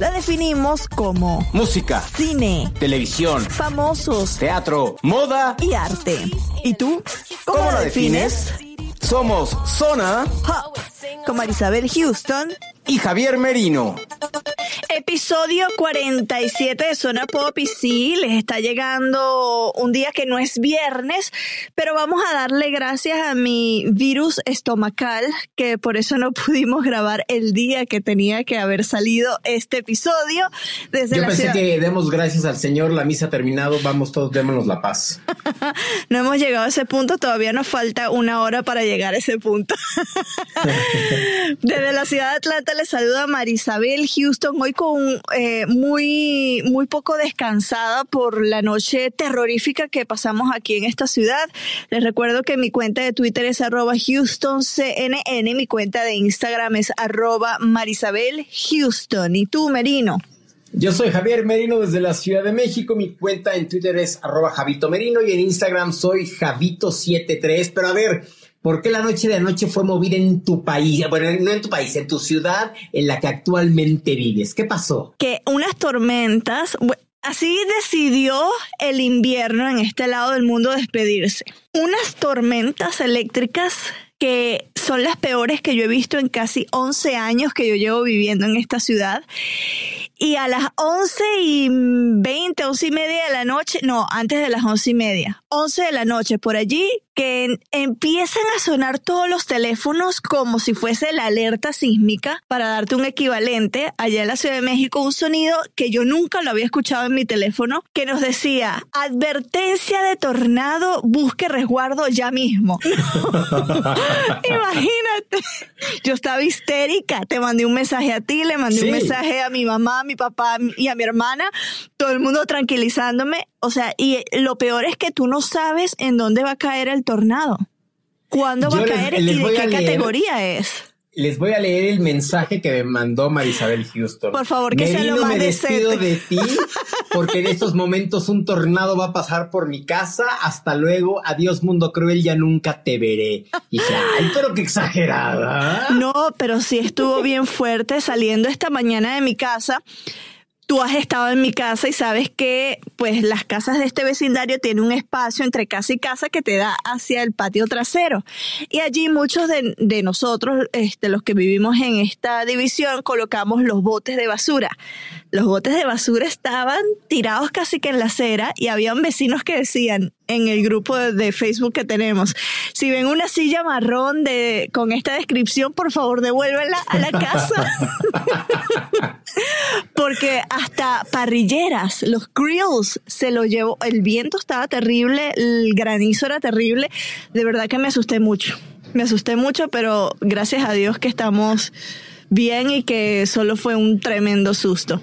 la definimos como Música, cine, televisión, famosos teatro, moda. y arte. ¿Y tú? ¿Cómo, la defines? Somos Zona Ja, Con Marisabel Houston. y Javier Merino. Episodio 47 de Zona Pop y sí, les está llegando un día que no es viernes, pero vamos a darle gracias a mi virus estomacal, que por eso no pudimos grabar el día que tenía que haber salido este episodio desde Yo la pensé ciudad. que demos gracias al Señor, la misa ha terminado, vamos todos, démonos la paz. No hemos llegado a ese punto, todavía nos falta una hora para llegar a ese punto. Desde la ciudad de Atlanta les saluda Marisabel Houston, hoy con eh, muy, muy poco descansada por la noche terrorífica que pasamos aquí en esta ciudad. Les recuerdo que mi cuenta de Twitter es arroba HoustonCNN, mi cuenta de Instagram es arroba Marisabel Houston. ¿Y tú, Merino? Yo soy Javier Merino desde la Ciudad de México, mi cuenta en Twitter es arroba Javito Merino y en Instagram soy Javito73, pero a ver, ¿por qué la noche de anoche fue movida en tu país? Bueno, no en tu país, en tu ciudad en la que actualmente vives. ¿Qué pasó? que unas tormentas, así decidió el invierno en este lado del mundo despedirse. Unas tormentas eléctricas que son las peores que yo he visto en casi 11 años que yo llevo viviendo en esta ciudad. Y a las 11 y 20, 11 y media de la noche, no, antes de las 11 y media, 11 de la noche por allí, que empiezan a sonar todos los teléfonos como si fuese la alerta sísmica, para darte un equivalente, allá en la Ciudad de México, un sonido que yo nunca lo había escuchado en mi teléfono, que nos decía, advertencia de tornado, busque resguardo ya mismo. Imagínate. Yo estaba histérica. Te mandé un mensaje a ti, le mandé Sí. un mensaje a mi mamá, mi papá y a mi hermana. Todo el mundo tranquilizándome. O sea, y lo peor es que tú no sabes en dónde va a caer el tornado. ¿Cuándo va Yo a caer les y de qué leer- categoría es? Les voy a leer el mensaje que me mandó Marisabel Houston. Por favor, que sea lo Merino, más me despido decente. de ti porque en estos momentos un tornado va a pasar por mi casa. Hasta luego. Adiós, mundo cruel. Ya nunca te veré. Y dije, ay, pero qué exagerada. No, pero sí estuvo bien fuerte saliendo esta mañana de mi casa. Tú has estado en mi casa y sabes que pues las casas de este vecindario tienen un espacio entre casa y casa que te da hacia el patio trasero. Y allí muchos de, nosotros, este, los que vivimos en esta división, colocamos los botes de basura. Los botes de basura estaban tirados casi que en la acera y habían vecinos que decían en el grupo de, Facebook que tenemos, si ven una silla marrón de, con esta descripción, por favor devuélvenla a la casa. Porque hasta parrilleras, los grills, se lo llevó. El viento estaba terrible, el granizo era terrible. De verdad que me asusté mucho. Me asusté mucho, pero gracias a Dios que estamos bien y que solo fue un tremendo susto.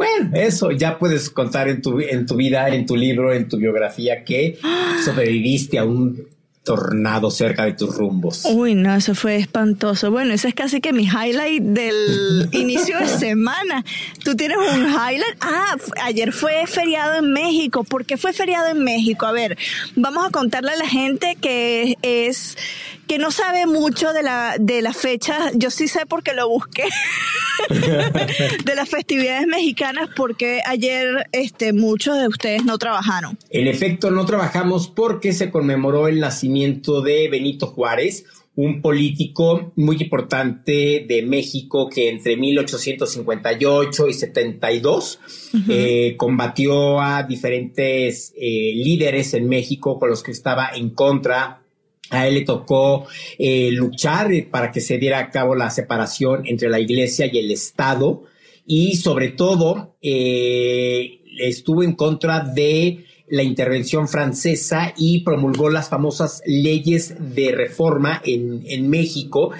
Bueno, eso ya puedes contar en tu, en tu vida, en tu libro, en tu biografía que sobreviviste a un tornado cerca de tus rumbos. Uy, no, eso fue espantoso. Bueno, ese es casi que mi highlight del inicio de semana. ¿Tú tienes un highlight? Ah, ayer fue feriado en México. ¿Por qué fue feriado en México? A ver, vamos a contarle a la gente que es que no sabe mucho de la de la fecha. Yo sí sé porque lo busqué. de las festividades mexicanas porque ayer este muchos de ustedes no trabajaron. En efecto, no trabajamos porque se conmemoró el nacimiento de Benito Juárez, un político muy importante de México que entre 1858 y 72 eh, combatió a diferentes eh, líderes en México con los que estaba en contra A él le tocó eh, luchar para que se diera a cabo la separación entre la iglesia y el Estado. Y sobre todo eh, estuvo en contra de la intervención francesa y promulgó las famosas leyes de reforma en, en México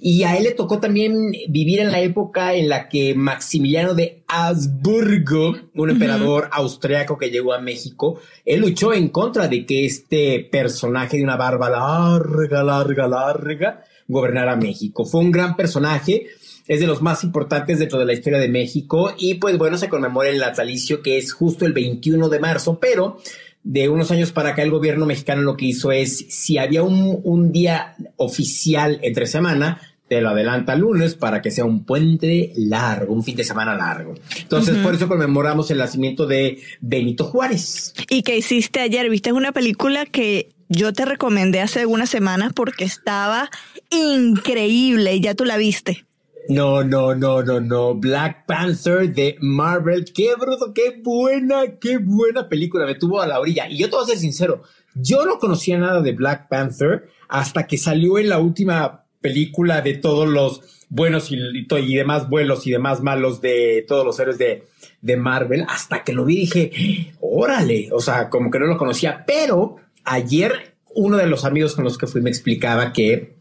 y a él le tocó también vivir en la época en la que Maximiliano de Habsburgo, un emperador austriaco que llegó a México, él luchó en contra de que este personaje de una barba larga, larga, larga, gobernara México. Fue un gran personaje es de los más importantes dentro de la historia de México y pues bueno, se conmemora el natalicio que es justo el 21 de marzo, pero de unos años para acá el gobierno mexicano lo que hizo es, si había un, día oficial entre semana, te lo adelanta lunes para que sea un puente largo, un fin de semana largo. Entonces, por eso conmemoramos el nacimiento de Benito Juárez. ¿Y qué hiciste ayer? ¿Viste una película que yo te recomendé hace algunas semanas porque estaba increíble y ya tú la viste? No, no, no, no, no. Black Panther de Marvel. Qué bruto, qué buena, qué buena película. Me tuvo a la orilla. Y yo te voy a ser sincero, yo no conocía nada de Black Panther hasta que salió en la última película de todos los buenos y, y demás vuelos y demás malos de todos los héroes de, de Marvel. Hasta que lo vi dije, órale. O sea, como que no lo conocía. Pero ayer uno de los amigos con los que fui me explicaba que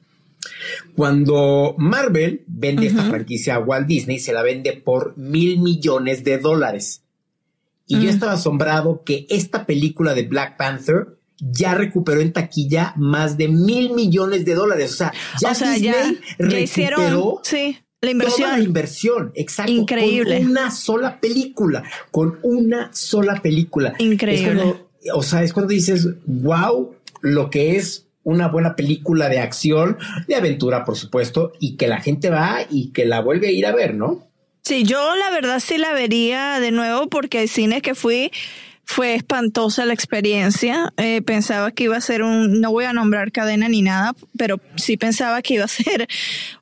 cuando Marvel vende esta franquicia a Walt Disney, se la vende por mil millones de dólares. Y yo mm. estaba asombrado que esta película de Black Panther ya recuperó en taquilla más de mil millones de dólares. O sea, ya Disney recuperó sí, la inversión. Toda la inversión, exacto. Increíble. Con una sola película, con una sola película. Increíble. o sea, es cuando dices, wow, lo que es una buena película de acción, de aventura, por supuesto, y que la gente va y que la vuelve a ir a ver, ¿no? Sí, yo la verdad sí la vería de nuevo porque el cine que fui fue espantosa la experiencia. Eh, pensaba que iba a ser un, no voy a nombrar cadena ni nada, pero sí pensaba que iba a ser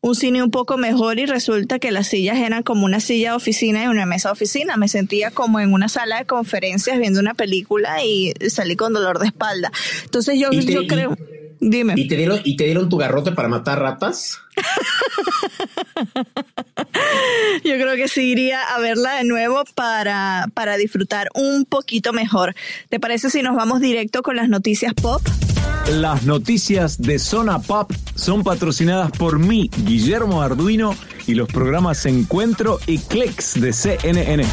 un cine un poco mejor y resulta que las sillas eran como una silla de oficina y una mesa de oficina. Me sentía como en una sala de conferencias viendo una película y salí con dolor de espalda. Entonces yo, yo creo... Dime. ¿Y te dieron, y te dieron tu garrote para matar ratas? Yo creo que sí iría a verla de nuevo para, para disfrutar un poquito mejor. ¿Te parece si nos vamos directo con las noticias pop? Las noticias de Zona Pop son patrocinadas por mí, Guillermo Arduino, y los programas Encuentro y Clicks de CNN.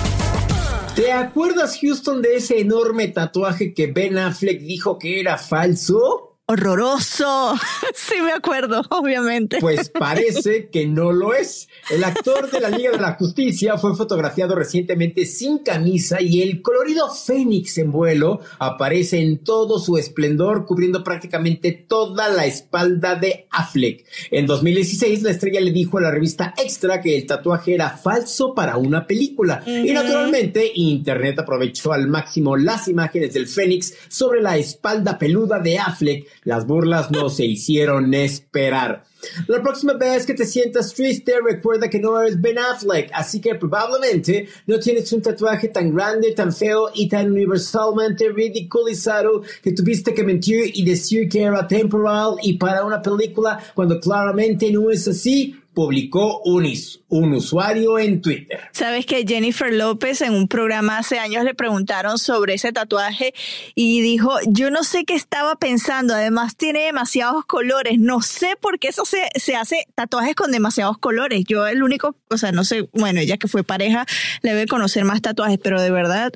¿Te acuerdas, Houston, de ese enorme tatuaje que Ben Affleck dijo que era falso? Horroroso. sí me acuerdo, obviamente. Pues parece que no lo es. El actor de la Liga de la Justicia fue fotografiado recientemente sin camisa y el colorido Fénix en vuelo aparece en todo su esplendor, cubriendo prácticamente toda la espalda de Affleck. En 2016, la estrella le dijo a la revista Extra que el tatuaje era falso para una película. Y naturalmente, Internet aprovechó al máximo las imágenes del Fénix sobre la espalda peluda de Affleck las burlas no se hicieron esperar. La próxima vez que te sientas triste, recuerda que no eres Ben Affleck, así que probablemente no tienes un tatuaje tan grande, tan feo y tan universalmente ridiculizado que tuviste que mentir y decir que era temporal y para una película cuando claramente no es así publicó un, un usuario en Twitter. Sabes que Jennifer López en un programa hace años le preguntaron sobre ese tatuaje y dijo, yo no sé qué estaba pensando, además tiene demasiados colores, no sé por qué eso se, se hace tatuajes con demasiados colores. Yo el único, o sea, no sé, bueno, ella que fue pareja le debe conocer más tatuajes, pero de verdad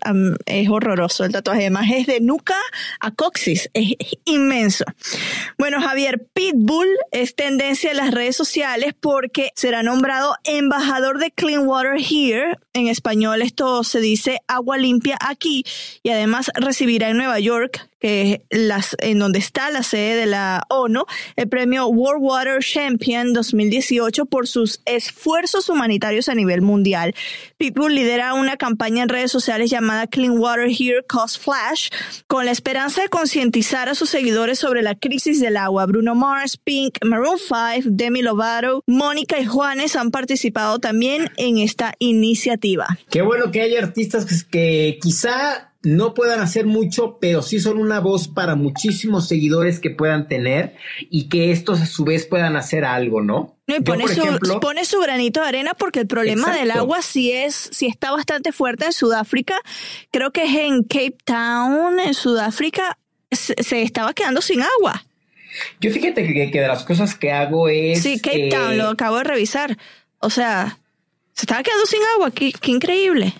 es horroroso el tatuaje. Además es de nuca a coxis, es inmenso. Bueno, Javier, Pitbull es tendencia en las redes sociales porque que será nombrado embajador de Clean Water Here. En español esto se dice agua limpia aquí y además recibirá en Nueva York en donde está la sede de la ONU, el premio World Water Champion 2018 por sus esfuerzos humanitarios a nivel mundial. Pitbull lidera una campaña en redes sociales llamada Clean Water Here Cost Flash, con la esperanza de concientizar a sus seguidores sobre la crisis del agua. Bruno Mars, Pink, Maroon 5, Demi Lovato, Mónica y Juanes han participado también en esta iniciativa. Qué bueno que hay artistas que quizá no puedan hacer mucho, pero sí son una voz para muchísimos seguidores que puedan tener y que estos a su vez puedan hacer algo, ¿no? No, y pone, su, pone su granito de arena porque el problema del agua sí es, sí está bastante fuerte en Sudáfrica. Creo que es en Cape Town, en Sudáfrica, se, estaba quedando sin agua. Yo fíjate que, de las cosas que hago es. Sí, Cape Town, lo acabo de revisar. O sea, se estaba quedando sin agua, qué, qué increíble.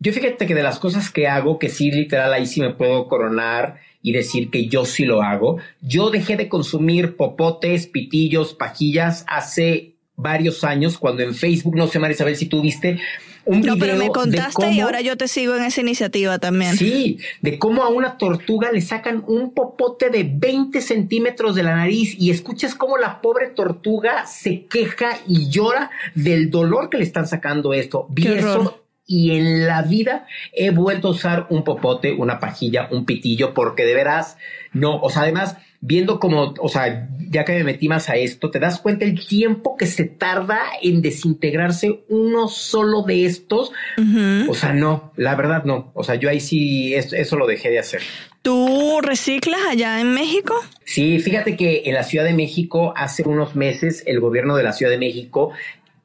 Yo fíjate que de las cosas que hago, que sí, literal, ahí sí me puedo coronar y decir que yo sí lo hago. Yo dejé de consumir popotes, pitillos, pajillas hace varios años, cuando en Facebook, no sé, Marisabel, si tú viste un no, pero me contaste y ahora yo te sigo en esa iniciativa también. Sí, de cómo a una tortuga le sacan un popote de 20 centímetros de la nariz y escuchas cómo la pobre tortuga se queja y llora del dolor que le están sacando esto. Vi eso y en la vida he vuelto a usar un popote, una pajilla, un pitillo, porque de veras, no, o sea, además, viendo como, o sea, ya que me metí más a esto, te das cuenta el tiempo que se tarda en desintegrarse uno solo de estos. O sea, no, la verdad no. O sea, yo ahí sí, eso, eso lo dejé de hacer. ¿Tú reciclas allá en México? Sí, fíjate que en la Ciudad de México hace unos meses el gobierno de la Ciudad de México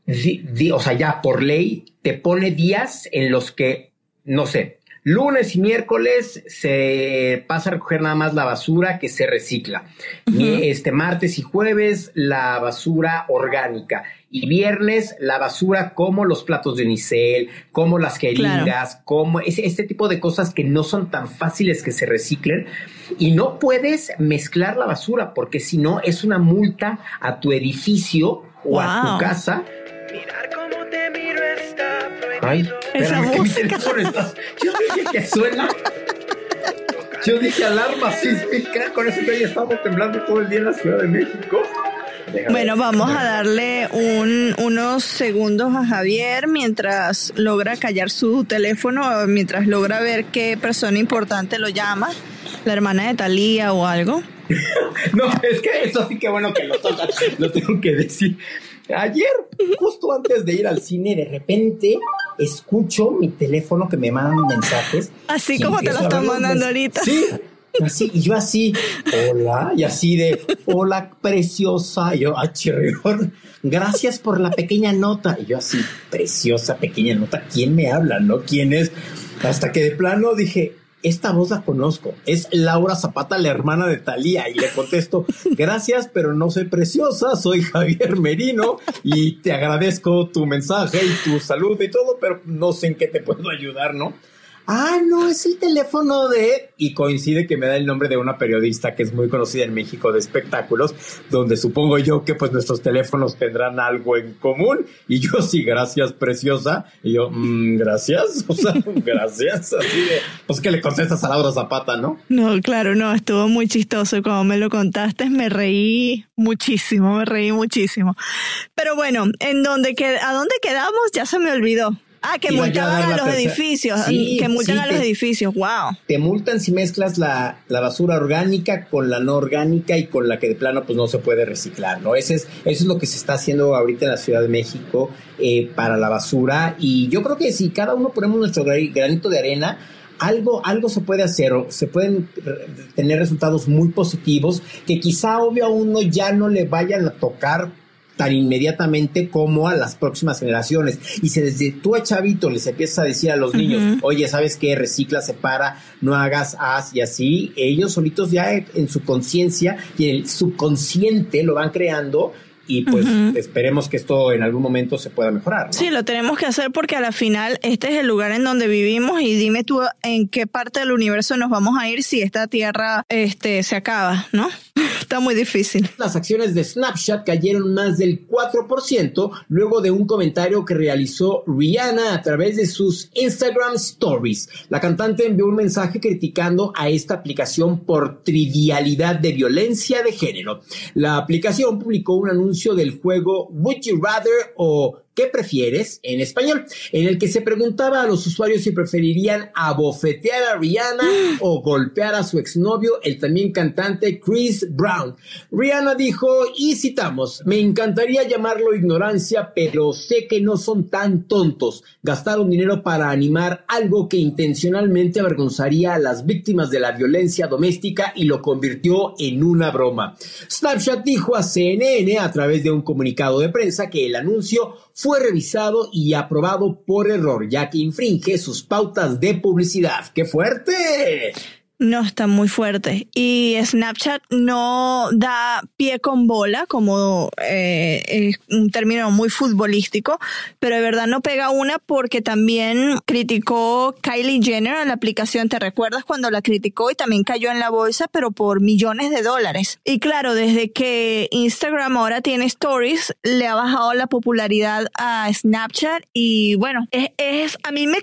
o sea, ya por ley, te pone días en los que, no sé, lunes y miércoles se pasa a recoger nada más la basura que se recicla. este martes y jueves la basura orgánica. Y viernes la basura como los platos de unicel, como las jeringas, como ese, este tipo de cosas que no son tan fáciles que se reciclen. Y no puedes mezclar la basura porque si no es una multa a tu edificio o a tu casa Mirar cómo te miro está Ay, esa música. Yo dije que suena. Yo dije alarma sísmica. Con eso que hoy estamos temblando todo el día en la Ciudad de México. bueno, vamos a darle un, unos segundos a Javier mientras logra callar su teléfono, mientras logra ver qué persona importante lo llama, la hermana de Talía o algo. no, es que eso sí que bueno que lo toca, lo tengo que decir. Ayer, justo antes de ir al cine, de repente escucho mi teléfono que me mandan mensajes. Así como te lo están mandando ahorita. Sí, así, y yo así, hola, y así de, hola, preciosa. Y yo, ah, chirrión, gracias por la pequeña nota. Y yo así, preciosa, pequeña nota, ¿quién me habla, no? ¿Quién es? Hasta que de plano dije, esta voz la conozco, es Laura Zapata, la hermana de Talía, y le contesto, gracias, pero no soy preciosa, soy Javier Merino y te agradezco tu mensaje y tu salud y todo, pero no sé en qué te puedo ayudar, ¿no? Ah, no, es el teléfono de... Y coincide que me da el nombre de una periodista que es muy conocida en México de espectáculos, donde supongo yo que pues nuestros teléfonos tendrán algo en común. Y yo sí, gracias, preciosa. Y yo, mm, gracias, o sea, gracias. Así de, pues que le contestas a Laura Zapata, ¿no? No, claro, no, estuvo muy chistoso. Y cuando me lo contaste me reí muchísimo, me reí muchísimo. Pero bueno, en donde ¿a dónde quedamos? Ya se me olvidó. Ah, que multaban a, los edificios, que multan a los edificios, wow. Te multan si mezclas la, basura orgánica con la no orgánica y con la que de plano pues no se puede reciclar, ¿no? Ese es, eso es lo que se está haciendo ahorita en la Ciudad de México eh, para la basura y yo creo que si cada uno ponemos nuestro granito de arena, algo, algo se puede hacer, se pueden tener resultados muy positivos que quizá obvio a uno ya no le vayan a tocar tan inmediatamente como a las próximas generaciones. Y si desde tú a chavito les empiezas a decir a los niños, oye, ¿sabes qué? Recicla, separa, no hagas, haz y así, ellos solitos ya en su conciencia y en el subconsciente lo van creando y pues esperemos que esto en algún momento se pueda mejorar. Sí, lo tenemos que hacer porque a la final este es el lugar en donde vivimos y dime tú en qué parte del universo nos vamos a ir si esta tierra este se acaba, ¿no? Está muy difícil. Las acciones de Snapchat cayeron más del 4% luego de un comentario que realizó Rihanna a través de sus Instagram Stories. La cantante envió un mensaje criticando a esta aplicación por trivialidad de violencia de género. La aplicación publicó un anuncio del juego Would You Rather o ¿Qué prefieres? en español, en el que se preguntaba a los usuarios si preferirían abofetear a Rihanna o golpear a su exnovio, el también cantante Chris Brown. Rihanna dijo, y citamos, me encantaría llamarlo ignorancia, pero sé que no son tan tontos. Gastaron dinero para animar algo que intencionalmente avergonzaría a las víctimas de la violencia doméstica y lo convirtió en una broma. Snapchat dijo a CNN a través de un comunicado de prensa que el anuncio fue revisado y aprobado por error, ya que infringe sus pautas de publicidad. ¡Qué fuerte! No, está muy fuerte. Y Snapchat no da pie con bola, como eh, es un término muy futbolístico, pero de verdad no pega una porque también criticó Kylie Jenner a la aplicación. ¿Te recuerdas cuando la criticó y también cayó en la bolsa, pero por millones de dólares? Y claro, desde que Instagram ahora tiene stories, le ha bajado la popularidad a Snapchat y bueno, es, es a mí me,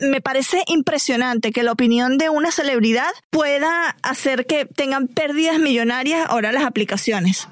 me parece impresionante que la opinión de una celebridad pueda hacer que tengan pérdidas millonarias ahora las aplicaciones.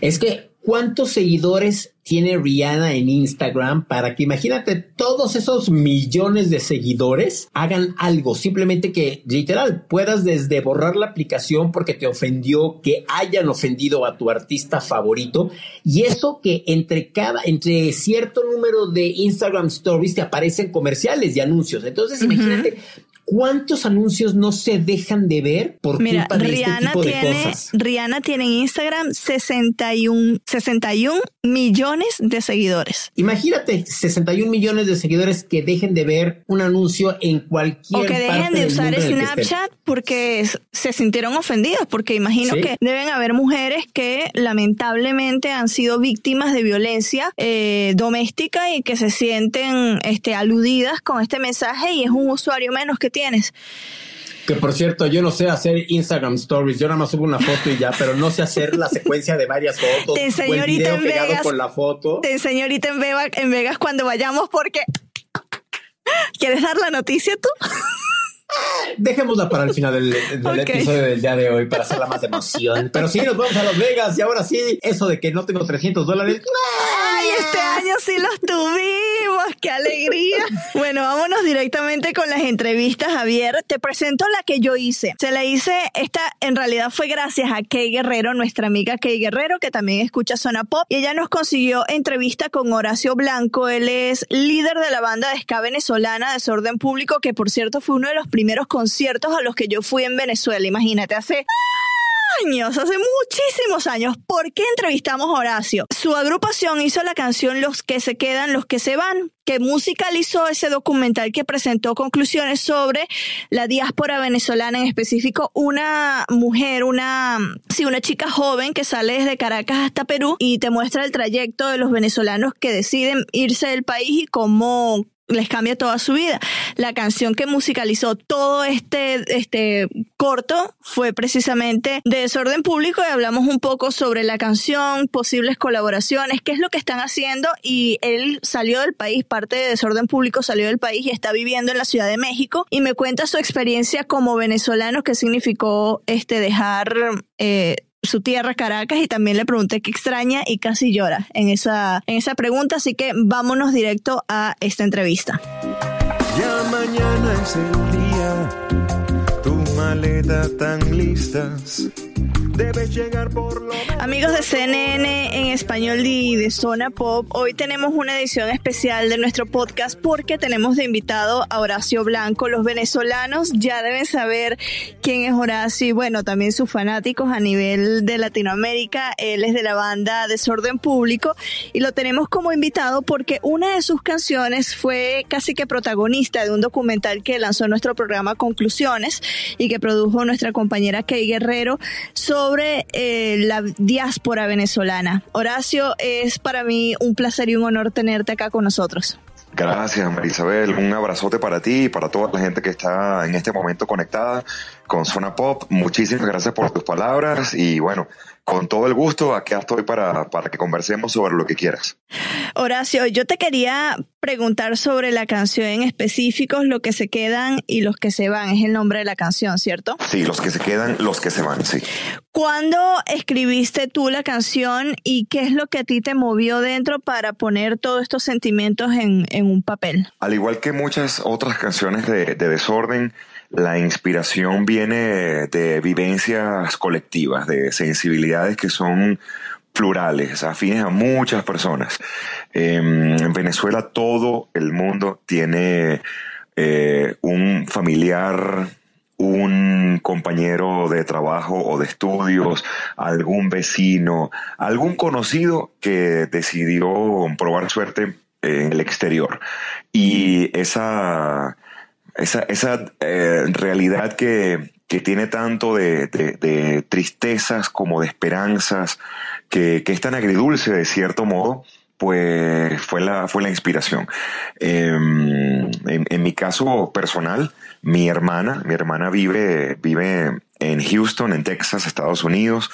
Es que, ¿cuántos seguidores tiene Rihanna en Instagram para que imagínate todos esos millones de seguidores hagan algo, simplemente que literal puedas desde borrar la aplicación porque te ofendió, que hayan ofendido a tu artista favorito y eso que entre cada, entre cierto número de Instagram stories te aparecen comerciales y anuncios. Entonces imagínate ¿Cuántos anuncios no se dejan de ver por culpa de este tipo de cosas? Rihanna tiene en Instagram 61, 61 millones de seguidores. Imagínate, 61 millones de seguidores que dejen de ver un anuncio en cualquier O que dejen de usar Snapchat porque se sintieron ofendidos, porque imagino que deben haber mujeres que lamentablemente han sido víctimas de violencia eh, doméstica y que se sienten este, aludidas con este mensaje y es un usuario menos que tienes. Que por cierto, yo no sé hacer Instagram stories, yo nada más subo una foto y ya, pero no sé hacer la secuencia de varias fotos. Te enseño ahorita en Vegas. Con la foto. Te enseño ahorita en Vegas, en Vegas cuando vayamos porque... ¿Quieres dar la noticia tú? Dejémosla para el final del, episodio del día de hoy para hacerla más de emoción. Pero sí, nos vamos a Las Vegas y ahora sí, eso de que no tengo 300 dólares. ¡Ay, este año sí los tuvimos! ¡Qué alegría! Bueno, vámonos directamente con las entrevistas, Javier. Te presento la que yo hice. Se la hice, esta en realidad fue gracias a Kay Guerrero, nuestra amiga Kay Guerrero, que también escucha Zona Pop. Y ella nos consiguió entrevista con Horacio Blanco. Él es líder de la banda de ska venezolana Desorden Público, que por cierto fue uno de los primeros conciertos a los que yo fui en Venezuela. Imagínate, hace años, hace muchísimos años. ¿Por qué entrevistamos a Horacio? Su agrupación hizo la canción Los que se quedan, los que se van, que musicalizó ese documental que presentó conclusiones sobre la diáspora venezolana, en específico una mujer, una, sí, una chica joven que sale desde Caracas hasta Perú y te muestra el trayecto de los venezolanos que deciden irse del país y cómo les cambia toda su vida. La canción que musicalizó todo este, este corto fue precisamente de Desorden Público y hablamos un poco sobre la canción, posibles colaboraciones, qué es lo que están haciendo y él salió del país, parte de Desorden Público salió del país y está viviendo en la Ciudad de México y me cuenta su experiencia como venezolano, qué significó este dejar eh, su tierra, Caracas, y también le pregunté qué extraña y casi llora en esa, en esa pregunta, así que vámonos directo a esta entrevista. Ya mañana es el día, tan listas llegar por Amigos de CNN en español y de Zona Pop, hoy tenemos una edición especial de nuestro podcast porque tenemos de invitado a Horacio Blanco. Los venezolanos ya deben saber quién es Horacio y bueno, también sus fanáticos a nivel de Latinoamérica. Él es de la banda Desorden Público y lo tenemos como invitado porque una de sus canciones fue casi que protagonista de un documental que lanzó nuestro programa Conclusiones y que produjo nuestra compañera Kay Guerrero sobre eh, la diáspora venezolana. Horacio, es para mí un placer y un honor tenerte acá con nosotros. Gracias, Marisabel. Un abrazote para ti y para toda la gente que está en este momento conectada con Zona Pop. Muchísimas gracias por tus palabras y bueno, con todo el gusto, aquí estoy para, para que conversemos sobre lo que quieras. Horacio, yo te quería preguntar sobre la canción en específicos, lo que se quedan y los que se van, es el nombre de la canción, ¿cierto? Sí, los que se quedan, los que se van, sí. ¿Cuándo escribiste tú la canción y qué es lo que a ti te movió dentro para poner todos estos sentimientos en, en un papel? Al igual que muchas otras canciones de, de desorden, la inspiración viene de vivencias colectivas, de sensibilidades que son plurales, afines a muchas personas. En Venezuela todo el mundo tiene eh, un familiar, un compañero de trabajo o de estudios, algún vecino, algún conocido que decidió probar suerte en el exterior. Y esa esa, esa eh, realidad que, que, tiene tanto de, de, tristezas como de esperanzas, que, que, es tan agridulce de cierto modo, pues fue la, fue la inspiración. Em, en, mi caso personal, mi hermana, mi hermana vive, vive en Houston, en Texas, Estados Unidos.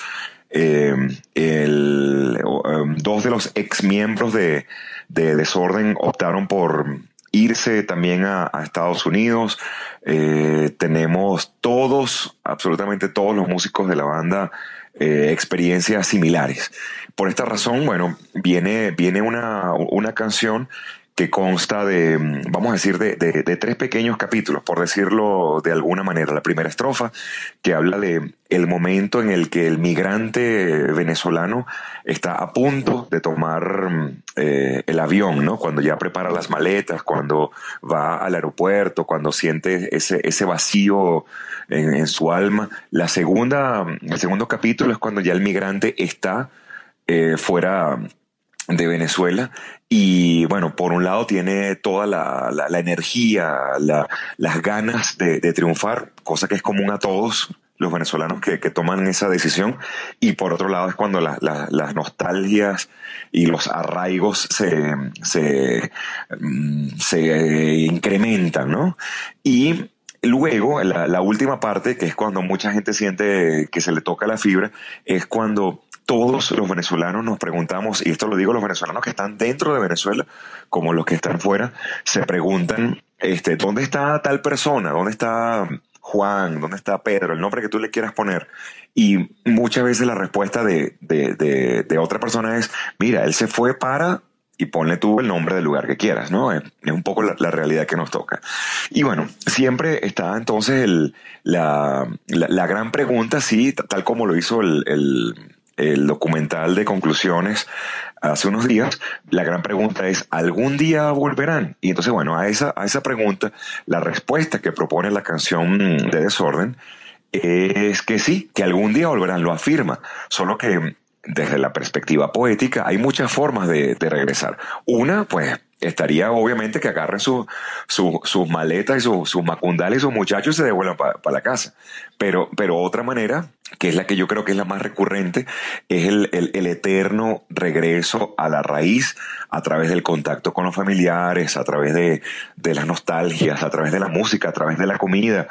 Em, em, dos de los ex miembros de, de Desorden optaron por irse también a, Estados Unidos. Eh, tenemos todos, absolutamente todos los músicos de la banda, eh, experiencias similares. Por esta razón, bueno, viene, viene una, una canción que consta de, vamos a decir, de, tres pequeños capítulos, por decirlo de alguna manera. La primera estrofa, que habla de el momento en el que el migrante venezolano está a punto de tomar mm, eh, el avión, ¿no? Cuando ya prepara las maletas, cuando va al aeropuerto, cuando siente ese, ese vacío en, su alma. La segunda, el segundo capítulo es cuando ya el migrante está eh, fuera de Venezuela y bueno, por un lado tiene toda la, la, energía, las ganas de, triunfar, cosa que es común a todos los venezolanos que, que toman esa decisión y por otro lado es cuando las nostalgias y los arraigos se, se, mm, se incrementan, ¿no? Y luego, la, la última parte, que es cuando mucha gente siente que se le toca la fibra, es cuando todos los venezolanos nos preguntamos, y esto lo digo los venezolanos que están dentro de Venezuela, como los que están fuera, se preguntan, este, ¿dónde está tal persona? ¿Dónde está Juan? ¿Dónde está Pedro? El nombre que tú le quieras poner. Y muchas veces la respuesta de, de, de, otra persona es, mira, él se fue para y ponle tú el nombre del lugar que quieras, ¿no? Es, un poco la, realidad que nos toca. Y bueno, siempre está entonces el, la, la, gran pregunta, sí, tal como lo hizo el el documental de conclusiones hace unos días, la gran pregunta es, ¿algún día volverán? Y entonces, bueno, a esa, a esa pregunta, la respuesta que propone la canción de Desorden es que sí, que algún día volverán, lo afirma, solo que desde la perspectiva poética hay muchas formas de, de regresar. Una, pues estaría obviamente que agarren su, sus maletas y sus macundales y sus muchachos y se devuelvan para la casa. Pero, pero otra manera, que es la que yo creo que es la más recurrente, es el, el, eterno regreso a la raíz a través del contacto con los familiares, a través de, de las nostalgias, a través de la música, a través de la comida.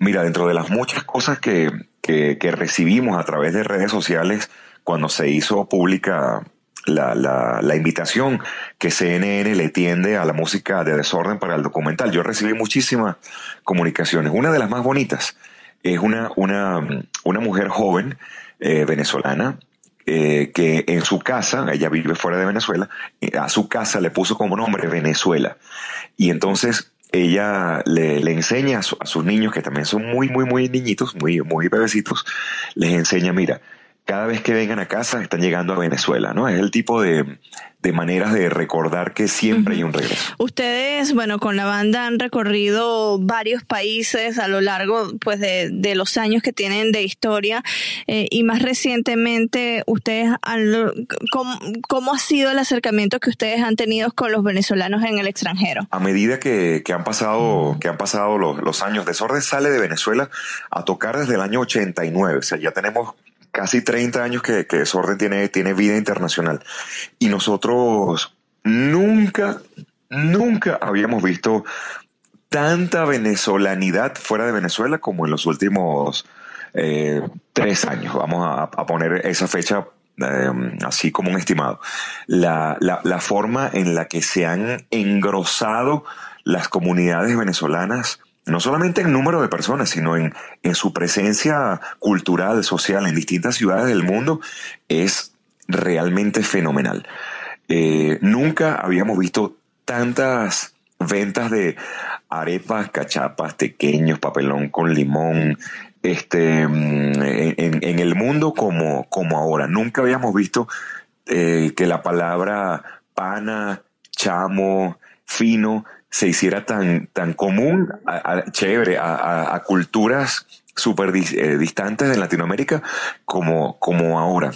Mira, dentro de las muchas cosas que, que, que recibimos a través de redes sociales cuando se hizo pública la, la, la, invitación que CNN le tiende a la música de desorden para el documental. Yo recibí muchísimas comunicaciones. Una de las más bonitas es una, una, una mujer joven eh, venezolana eh, que en su casa, ella vive fuera de Venezuela, eh, a su casa le puso como nombre Venezuela. Y entonces ella le, enseña a, a, sus niños, que también son muy, muy, muy niñitos, muy, muy bebecitos, les enseña, mira, cada vez que vengan a casa están llegando a Venezuela, ¿no? Es el tipo de, de maneras de recordar que siempre hay un regreso. Ustedes, bueno, con la banda han recorrido varios países a lo largo pues, de, de los años que tienen de historia eh, y más recientemente, ustedes han, ¿cómo, ¿cómo, ha sido el acercamiento que ustedes han tenido con los venezolanos en el extranjero? A medida que, que han pasado, que han pasado los, los años, Desorden sale de Venezuela a tocar desde el año 89, o sea, ya tenemos casi 30 años que, que Desorden tiene, tiene vida internacional. Y nosotros nunca, nunca habíamos visto tanta venezolanidad fuera de Venezuela como en los últimos eh, tres años, vamos a, poner esa fecha eh, así como un estimado, la, la, forma en la que se han engrosado las comunidades venezolanas, no solamente en número de personas, sino en, en su presencia cultural, social en distintas ciudades del mundo, es realmente fenomenal. Eh, nunca habíamos visto tantas ventas de arepas, cachapas, pequeños, papelón con limón, este, mm, en, el mundo como, como ahora. Nunca habíamos visto eh, que la palabra pana, chamo, fino, se hiciera tan, tan común, chévere, a, culturas súper eh, distantes de Latinoamérica como, como ahora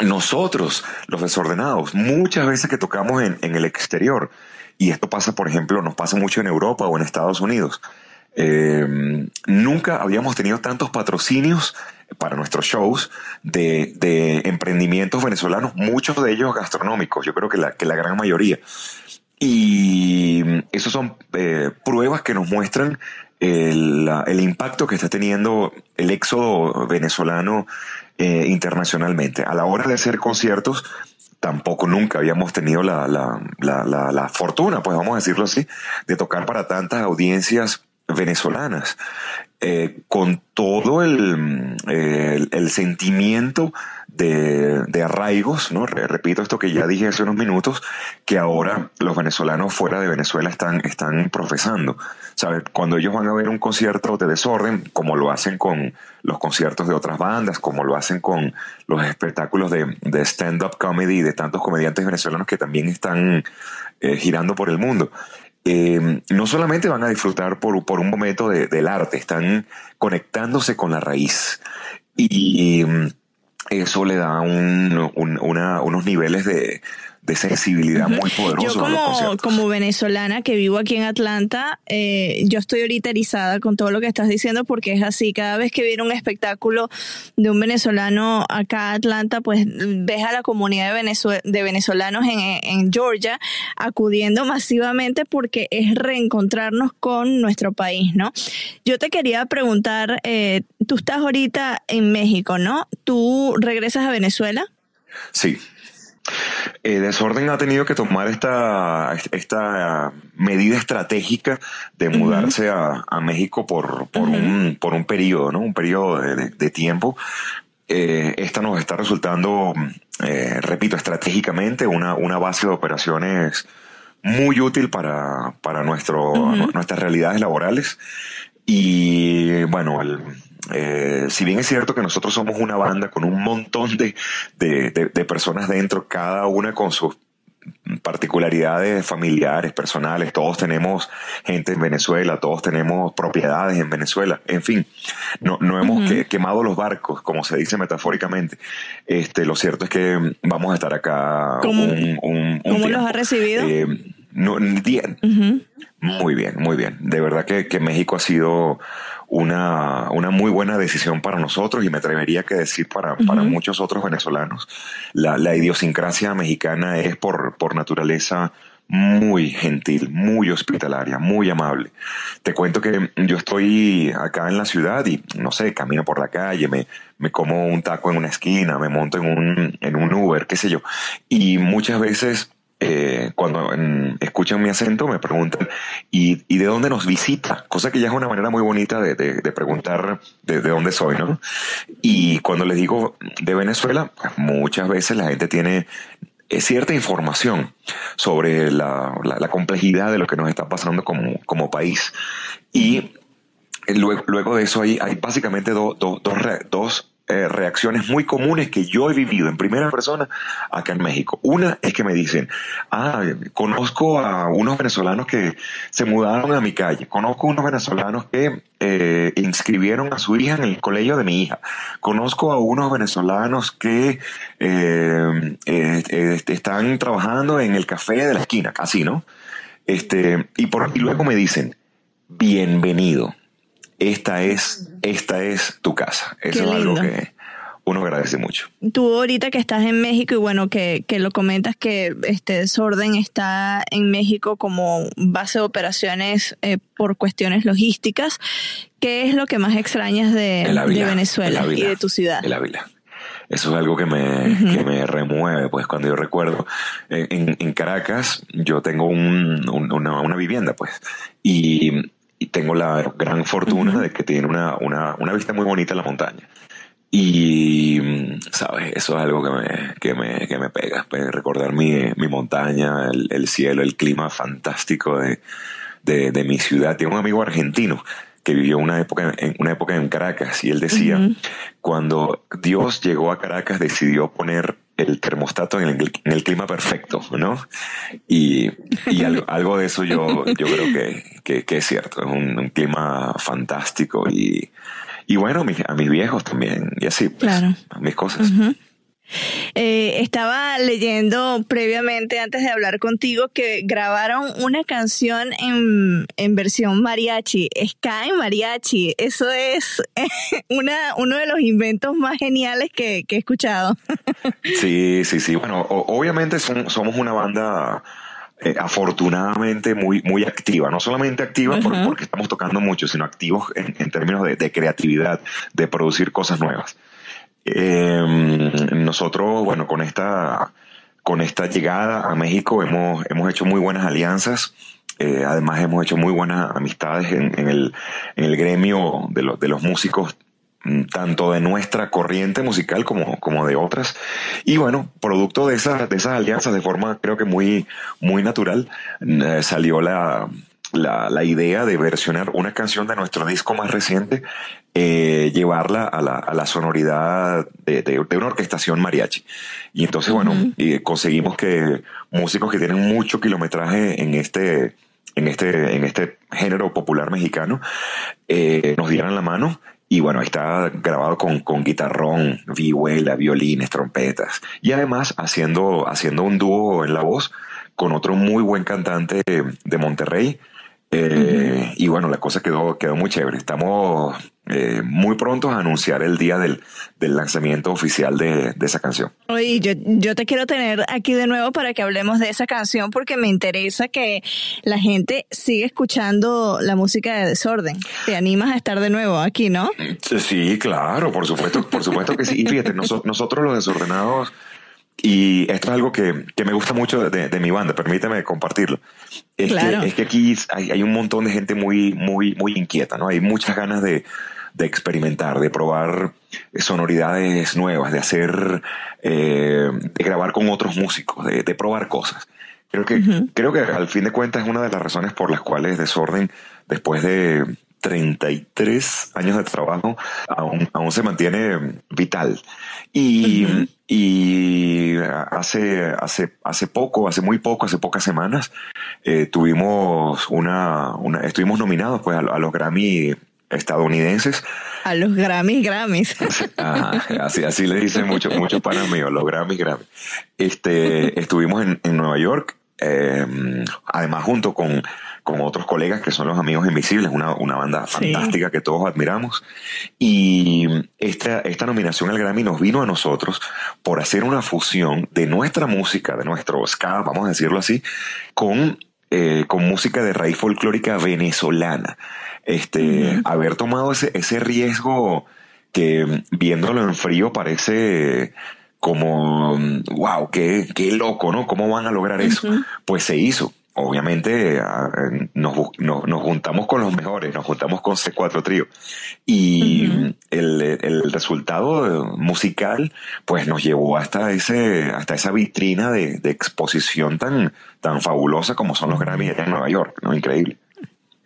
nosotros, los desordenados, muchas veces que tocamos en, el exterior, y esto pasa, por ejemplo, nos pasa mucho en Europa o en Estados Unidos, eh, nunca habíamos tenido tantos patrocinios para nuestros shows de, emprendimientos venezolanos, muchos de ellos gastronómicos, yo creo que la, que la gran mayoría. Y esos son eh, pruebas que nos muestran el, impacto que está teniendo el éxodo venezolano eh, internacionalmente. A la hora de hacer conciertos, tampoco nunca habíamos tenido la, la, la, fortuna, pues vamos a decirlo así, de tocar para tantas audiencias venezolanas. Eh, con todo el, el, sentimiento de, de, arraigos, ¿no? Repito esto que ya dije hace unos minutos, que ahora los venezolanos fuera de Venezuela están, están profesando. ¿Sabes? Cuando ellos van a ver un concierto de desorden, como lo hacen con los conciertos de otras bandas, como lo hacen con los espectáculos de, de stand-up comedy de tantos comediantes venezolanos que también están eh, girando por el mundo. Eh, no solamente van a disfrutar por, por un momento del arte, están conectándose con la raíz. Y, eso le da unos niveles de, de sensibilidad muy poderosa. Yo como, como venezolana que vivo aquí en Atlanta, eh, yo estoy ahorita erizada con todo lo que estás diciendo porque es así, cada vez que viene un espectáculo de un venezolano acá a Atlanta, pues ves a la comunidad de, de venezolanos en, en Georgia acudiendo masivamente porque es reencontrarnos con nuestro país, ¿no? Yo te quería preguntar, eh, tú estás ahorita en México, ¿no? ¿Tú regresas a Venezuela? Sí, eh, Desorden ha tenido que tomar esta, esta medida estratégica de mudarse a, México por, por, un, por un periodo, ¿no? Un periodo de, tiempo. Eh, esta nos está resultando, eh, repito, estratégicamente una, una base de operaciones muy útil para, para nuestro, nuestras realidades laborales. Y bueno, el, eh, si bien es cierto que nosotros somos una banda con un montón de, de, personas dentro, cada una con sus particularidades familiares, personales, todos tenemos gente en Venezuela, todos tenemos propiedades en Venezuela, en fin, no, no hemos quemado los barcos, como se dice metafóricamente. Este, lo cierto es que vamos a estar acá ¿Cómo, un, ¿cómo los ha recibido? Eh, bien. Muy bien, muy bien. De verdad que, que México ha sido una, una muy buena decisión para nosotros y me atrevería que decir para, para muchos otros venezolanos. La, la idiosincrasia mexicana es por, por naturaleza muy gentil, muy hospitalaria, muy amable. Te cuento que yo estoy acá en la ciudad y, no sé, camino por la calle, me, me como un taco en una esquina, me monto en un, en un Uber, qué sé yo. Y muchas veces eh, cuando escuchan mi acento me preguntan, ¿y, ¿y, de dónde nos visita? Cosa que ya es una manera muy bonita de, de, preguntar de, dónde soy, ¿no? Y cuando les digo de Venezuela, pues muchas veces la gente tiene eh, cierta información sobre la, la, complejidad de lo que nos está pasando como, como país. Y luego, luego de eso hay, hay básicamente dos dos, dos eh, reacciones muy comunes que yo he vivido en primera persona acá en México. Una es que me dicen, ah, conozco a unos venezolanos que se mudaron a mi calle, conozco a unos venezolanos que eh, inscribieron a su hija en el colegio de mi hija, conozco a unos venezolanos que eh, están trabajando en el café de la esquina, así, ¿no? Este, y, por, y luego me dicen, bienvenido esta es, esta es tu casa. Eso es algo que, uno agradece mucho. Tú ahorita que estás en México y bueno, que, que lo comentas que este desorden está en México como base de operaciones eh, por cuestiones logísticas, ¿qué es lo que más extrañas de, de Venezuela y de tu ciudad? El Ávila. Eso es algo que me, que me remueve, pues cuando yo recuerdo, en, en Caracas yo tengo un, una, una, vivienda, pues, y, y, tengo la gran fortuna de que tiene una, una, una vista muy bonita en la montaña. Y, ¿sabes? Eso es algo que me, que me, que me pega. Pues, recordar mi, mi montaña, el, el, cielo, el clima fantástico de, de, de, mi ciudad. Tengo un amigo argentino que vivió una época en, una época en Caracas y él decía, cuando Dios llegó a Caracas decidió poner el termostato en el, en el clima perfecto, ¿no? Y, y algo, algo, de eso yo, yo creo que, que, que es cierto, es un, un, clima fantástico y, y bueno, a mis viejos también, y así, pues, claro. mis cosas. Eh, estaba leyendo previamente, antes de hablar contigo, que grabaron una canción en, en versión mariachi, Sky Mariachi. Eso es una, uno de los inventos más geniales que, que he escuchado. sí, sí, sí. Bueno, obviamente somos una banda eh, afortunadamente muy, muy activa, no solamente activa porque estamos tocando mucho, sino activos en, en términos de, de, creatividad, de producir cosas nuevas. Eh, nosotros, bueno, con esta, con esta llegada a México hemos, hemos hecho muy buenas alianzas. Eh, además hemos hecho muy buenas amistades en, en, el, en el gremio de, lo, de los músicos mm, tanto de nuestra corriente musical como, como de otras. Y bueno, producto de esas, de esas alianzas, de forma creo que muy, muy natural, eh, salió la, la, la, idea de versionar una canción de nuestro disco más reciente, eh, llevarla a la, a la sonoridad de, de, de, una orquestación mariachi. Y entonces, bueno, y conseguimos que músicos que tienen mucho kilometraje en este, en este, en este género popular mexicano, eh, nos dieran la mano. Y bueno, está grabado con, con guitarrón, vihuela, violines, trompetas. Y además haciendo, haciendo un dúo en la voz con otro muy buen cantante de Monterrey, eh, y bueno, la cosa quedó, quedó muy chévere. Estamos eh, muy prontos a anunciar el día del, del lanzamiento oficial de, de, esa canción. Oye, yo, yo te quiero tener aquí de nuevo para que hablemos de esa canción porque me interesa que la gente siga escuchando la música de Desorden. Te animas a estar de nuevo aquí, ¿no? Sí, claro, por supuesto, por supuesto que sí. Y fíjate, nosotros, nosotros los desordenados y esto es algo que, que me gusta mucho de, de, mi banda, permíteme compartirlo. Es, claro. que, es que aquí hay, hay, un montón de gente muy, muy, muy inquieta, ¿no? Hay muchas ganas de, de experimentar, de probar sonoridades nuevas, de hacer, eh, de grabar con otros músicos, de, de probar cosas. Creo que, uh -huh. creo que al fin de cuentas es una de las razones por las cuales Desorden, después de 33 años de trabajo, aún, aún se mantiene vital. Y, uh -huh. y hace, hace, hace poco, hace muy poco, hace pocas semanas, eh, tuvimos una, una, estuvimos nominados pues a, a los Grammy estadounidenses. A los Grammy Grammys. Ajá, así, así le dicen muchos mucho para mí, los Grammy Grammy. Este, estuvimos en, en Nueva York, eh, además junto con con otros colegas que son los Amigos Invisibles, una, una banda sí. fantástica que todos admiramos. Y esta, esta nominación al Grammy nos vino a nosotros por hacer una fusión de nuestra música, de nuestro ska, vamos a decirlo así, con, eh, con música de raíz folclórica venezolana. Este, uh -huh. haber tomado ese, ese riesgo que viéndolo en frío parece como, wow, qué, qué loco, ¿no? ¿Cómo van a lograr eso? Uh -huh. Pues se hizo obviamente nos, nos, nos, juntamos con los mejores, nos juntamos con C4 Trío. Y uh -huh. el, el, resultado musical, pues nos llevó hasta ese, hasta esa vitrina de, de exposición tan, tan fabulosa como son los Grammy en Nueva York, ¿no? Increíble.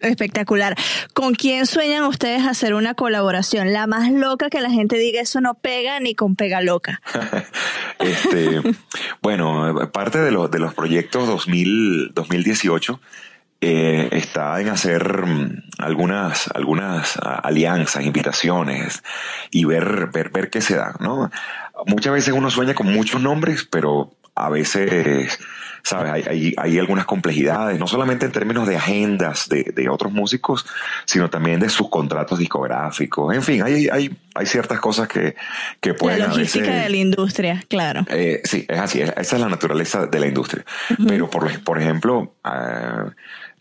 Espectacular. ¿Con quién sueñan ustedes hacer una colaboración? La más loca que la gente diga eso no pega ni con pega loca. este, bueno, parte de, lo, de los proyectos 2000, 2018 eh, está en hacer mm, algunas, algunas alianzas, invitaciones y ver, ver, ver qué se da, ¿no? Muchas veces uno sueña con muchos nombres, pero a veces ¿sabes? Hay, hay, hay, algunas complejidades, no solamente en términos de agendas de, de, otros músicos, sino también de sus contratos discográficos. En fin, hay, hay, hay ciertas cosas que, que pueden La logística veces, de la industria, claro. Eh, sí, es así, esa es la naturaleza de la industria. Uh -huh. Pero, por, por ejemplo, uh,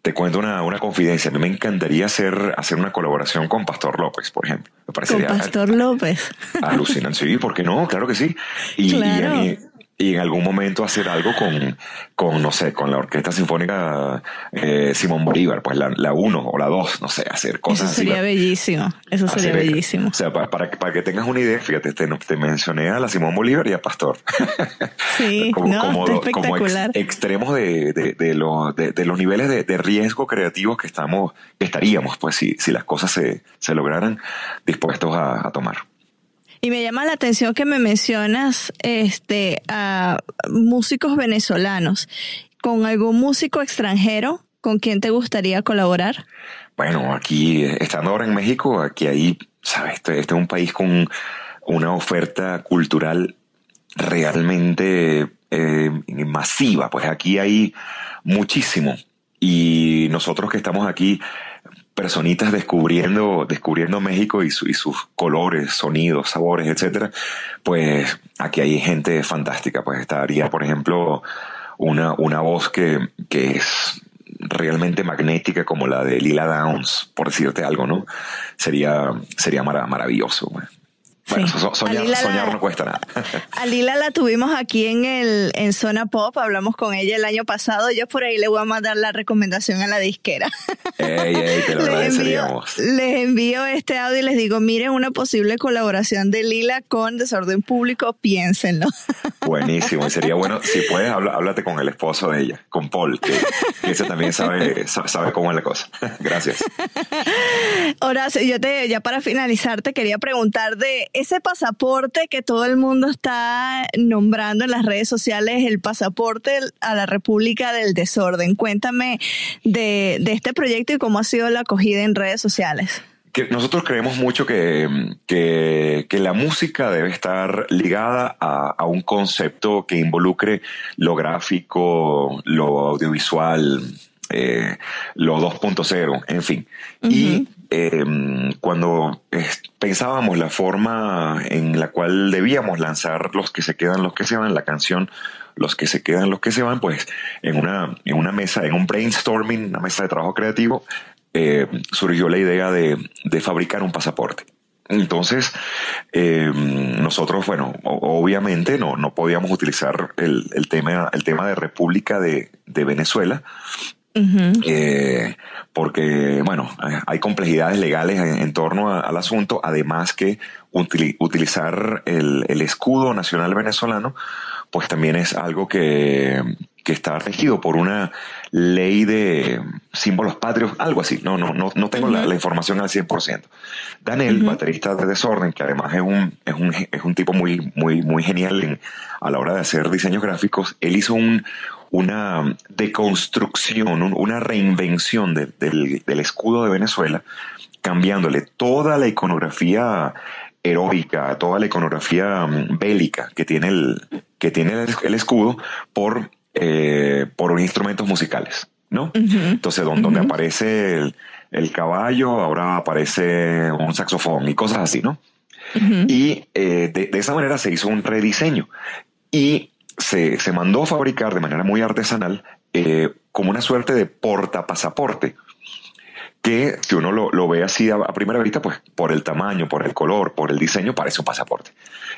te cuento una, una confidencia. A mí me encantaría hacer, hacer una colaboración con Pastor López, por ejemplo. Me parecería con Pastor López. Alucinante. Sí, ¿por qué no? Claro que sí. Y, claro. y, y en algún momento hacer algo con, con no sé, con la Orquesta Sinfónica eh, Simón Bolívar, pues la, la uno o la dos, no sé, hacer cosas Eso sería así. bellísimo, eso sería hacer, bellísimo. O sea, para, para, para, que tengas una idea, fíjate, te, te mencioné a la Simón Bolívar y a Pastor. Sí, como, no, como, espectacular. Como ex, extremos de, de, de, lo, de, los niveles de, de, riesgo creativos que estamos, que estaríamos, pues, si, si las cosas se, se lograran dispuestos a, a tomar. Y me llama la atención que me mencionas este, a músicos venezolanos. ¿Con algún músico extranjero con quien te gustaría colaborar? Bueno, aquí, estando ahora en México, aquí hay, sabes, este, este es un país con una oferta cultural realmente eh, masiva. Pues aquí hay muchísimo. Y nosotros que estamos aquí, personitas descubriendo, descubriendo México y, su, y, sus colores, sonidos, sabores, etcétera, pues aquí hay gente fantástica. Pues estaría, por ejemplo, una, una voz que, que es realmente magnética como la de Lila Downs, por decirte algo, ¿no? Sería, sería mar maravilloso. Pues. Bueno, sí. soñar, soñar, no cuesta nada. A Lila la tuvimos aquí en el en Zona Pop, hablamos con ella el año pasado. Yo por ahí le voy a mandar la recomendación a la disquera. Ey, ey, te lo les, agradeceríamos. envío, les envío este audio y les digo, miren una posible colaboración de Lila con Desorden Público, piénsenlo. Buenísimo, y sería bueno, si puedes, háblate con el esposo de ella, con Paul, que, que ese también sabe, sabe cómo es la cosa. Gracias. Horacio, yo te, ya para finalizar, te quería preguntar de ese pasaporte que todo el mundo está nombrando en las redes sociales, el pasaporte a la República del Desorden. Cuéntame de, de este proyecto y cómo ha sido la acogida en redes sociales. Que nosotros creemos mucho que, que, que, la música debe estar ligada a, a, un concepto que involucre lo gráfico, lo audiovisual, eh, lo 2.0, en fin. Uh -huh. Y eh, cuando pensábamos la forma en la cual debíamos lanzar los que se quedan, los que se van, la canción, los que se quedan, los que se van, pues en una, en una mesa, en un brainstorming, una mesa de trabajo creativo, eh, surgió la idea de, fabricar un pasaporte. Entonces, eh, nosotros, bueno, obviamente no, no podíamos utilizar el, tema, el tema de República de Venezuela, Uh -huh. eh, porque, bueno, hay complejidades legales en, en torno a, al asunto, además que util, utilizar el, el, escudo nacional venezolano, pues también es algo que, que, está regido por una ley de símbolos patrios, algo así, no, no, no, no tengo uh -huh. la, la, información al 100%. Daniel, uh -huh. baterista de Desorden, que además es un, es un, es un tipo muy, muy, muy genial en, a la hora de hacer diseños gráficos, él hizo un, una deconstrucción, una reinvención de, del, del, escudo de Venezuela, cambiándole toda la iconografía heroica, toda la iconografía mm, bélica que tiene el, que tiene el, el escudo por, eh, por instrumentos musicales, ¿no? Uh -huh. Entonces, donde, uh -huh. donde aparece el, el, caballo, ahora aparece un saxofón y cosas así, ¿no? Uh -huh. Y eh, de, de esa manera se hizo un rediseño. Y se, se mandó a fabricar de manera muy artesanal eh, como una suerte de portapasaporte que si uno lo, lo ve así a, a, primera vista, pues por el tamaño, por el color, por el diseño, parece un pasaporte.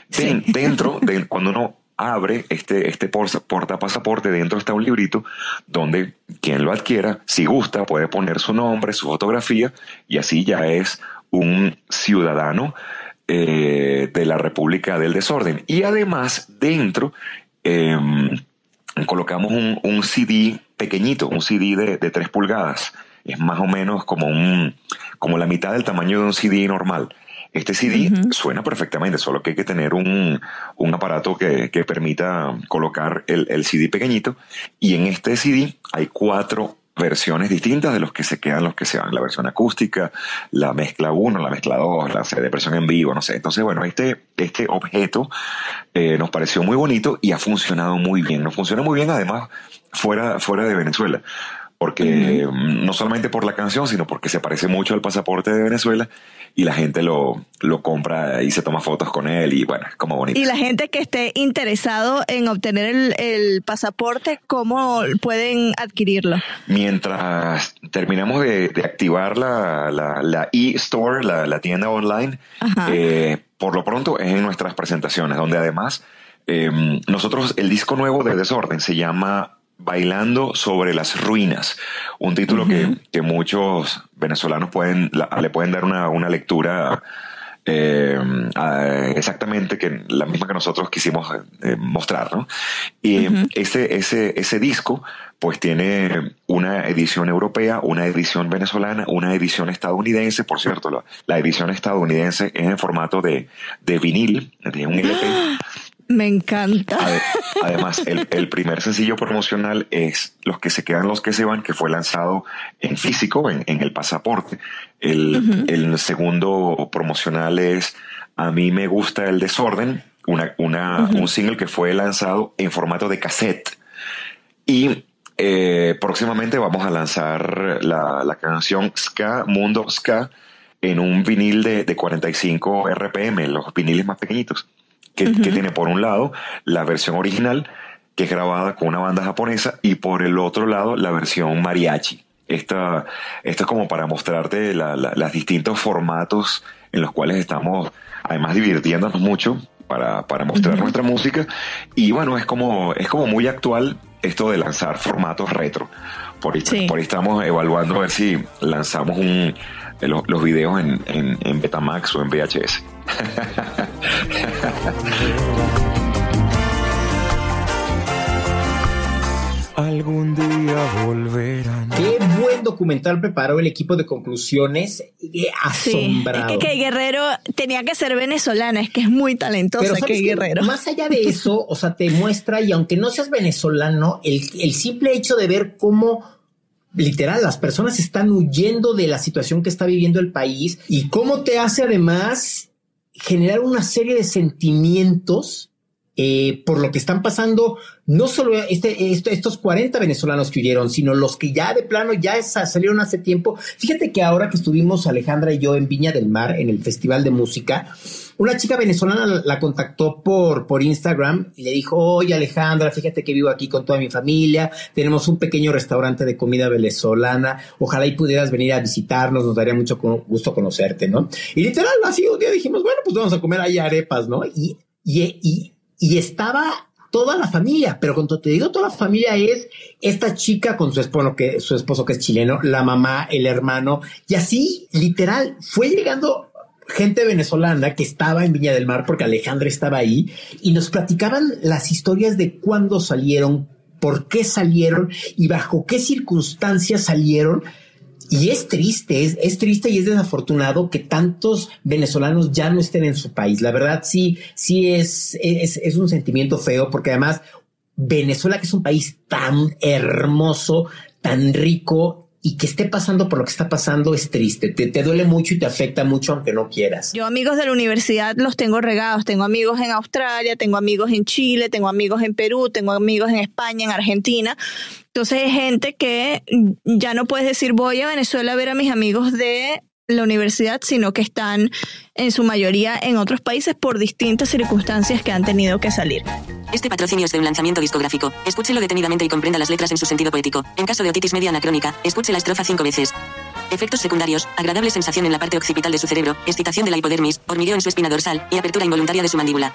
Sí. De, dentro, de, cuando uno abre este, este portapasaporte, dentro está un librito donde quien lo adquiera, si gusta, puede poner su nombre, su fotografía, y así ya es un ciudadano eh, de la República del Desorden. Y además, dentro eh, colocamos un, un, CD pequeñito, un CD de, de 3 pulgadas. Es más o menos como, un, como la mitad del tamaño de un CD normal. Este CD uh -huh. suena perfectamente, solo que hay que tener un, un aparato que, que, permita colocar el, el, CD pequeñito. Y en este CD hay cuatro versiones distintas de los que se quedan, los que se van. La versión acústica, la mezcla 1, la mezcla 2, la CD versión en vivo, no sé. Entonces, bueno, este, este objeto eh, nos pareció muy bonito y ha funcionado muy bien. Nos funciona muy bien además fuera, fuera de Venezuela porque no solamente por la canción, sino porque se parece mucho al pasaporte de Venezuela y la gente lo, lo compra y se toma fotos con él y bueno, es como bonito. Y la gente que esté interesado en obtener el, el pasaporte, ¿cómo pueden adquirirlo? Mientras terminamos de, de activar la, la, la e-store, la, la, tienda online, eh, por lo pronto es en nuestras presentaciones, donde además eh, nosotros, el disco nuevo de Desorden se llama Bailando sobre las ruinas, un título que, que, muchos venezolanos pueden, le pueden dar una, una lectura eh, exactamente que la misma que nosotros quisimos eh, mostrar, ¿no? Y ese, ese, ese disco, pues tiene una edición europea, una edición venezolana, una edición estadounidense, por cierto, la, la edición estadounidense es en formato de, de vinil, de un LP. Me encanta. Además, el, el, primer sencillo promocional es Los que se quedan, los que se van, que fue lanzado en físico, en, en el pasaporte. El, uh -huh. el, segundo promocional es A mí me gusta el desorden, una, una, uh -huh. un single que fue lanzado en formato de cassette. Y eh, próximamente vamos a lanzar la, la, canción Ska, Mundo Ska, en un vinil de, de 45 RPM, los viniles más pequeñitos que, uh -huh. que, tiene por un lado la versión original, que es grabada con una banda japonesa, y por el otro lado la versión mariachi. Esta, esto es como para mostrarte la, la, los distintos formatos en los cuales estamos, además divirtiéndonos mucho para, para mostrar uh -huh. nuestra música. Y bueno, es como, es como muy actual esto de lanzar formatos retro. Por ahí, sí. por ahí estamos evaluando a ver si lanzamos un, los, los videos en, en, en Betamax o en VHS. Algún día volverán. Qué buen documental preparó el equipo de conclusiones. Asombrado. Sí, es que Guerrero tenía que ser venezolana, es que es muy talentosa Key Guerrero. Más allá de eso, o sea, te muestra, y aunque no seas venezolano, el, el simple hecho de ver cómo literal, las personas están huyendo de la situación que está viviendo el país y cómo te hace además generar una serie de sentimientos eh, por lo que están pasando, no solo este, este, estos 40 venezolanos que huyeron, sino los que ya de plano ya salieron hace tiempo. Fíjate que ahora que estuvimos Alejandra y yo en Viña del Mar, en el Festival de Música, una chica venezolana la, contactó por, por Instagram y le dijo, oye Alejandra, fíjate que vivo aquí con toda mi familia, tenemos un pequeño restaurante de comida venezolana, ojalá y pudieras venir a visitarnos, nos daría mucho gusto conocerte, ¿no? Y literal, así un día dijimos, bueno, pues vamos a comer ahí arepas, ¿no? Y, y y estaba toda la familia, pero cuando te digo toda la familia es esta chica con su esposo que su esposo que es chileno, la mamá, el hermano y así literal fue llegando gente venezolana que estaba en Viña del Mar porque Alejandra estaba ahí y nos platicaban las historias de cuándo salieron, por qué salieron y bajo qué circunstancias salieron y es triste, es, es, triste y es desafortunado que tantos venezolanos ya no estén en su país. La verdad sí, sí es, es, es un sentimiento feo porque además Venezuela, que es un país tan hermoso, tan rico, y que esté pasando por lo que está pasando es triste. Te, te, duele mucho y te afecta mucho aunque no quieras. Yo amigos de la universidad los tengo regados. Tengo amigos en Australia, tengo amigos en Chile, tengo amigos en Perú, tengo amigos en España, en Argentina. Entonces hay gente que ya no puedes decir voy a Venezuela a ver a mis amigos de la universidad, sino que están en su mayoría en otros países por distintas circunstancias que han tenido que salir. Este patrocinio es de un lanzamiento discográfico. Escúchelo detenidamente y comprenda las letras en su sentido poético. En caso de otitis media anacrónica, escuche la estrofa cinco veces. Efectos secundarios, agradable sensación en la parte occipital de su cerebro, excitación de la hipodermis, hormigueo en su espina dorsal y apertura involuntaria de su mandíbula.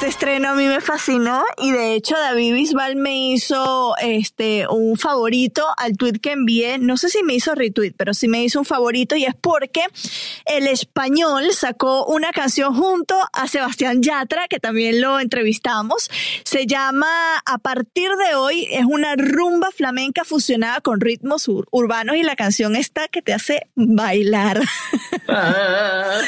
Este estreno a mí me fascinó y de hecho David Bisbal me hizo este un favorito al tweet que envié. No sé si me hizo retweet, pero sí me hizo un favorito y es porque el español sacó una canción junto a Sebastián Yatra, que también lo entrevistamos. Se llama A partir de hoy, es una rumba flamenca fusionada con ritmos ur urbanos y la canción está que te hace bailar. Ah.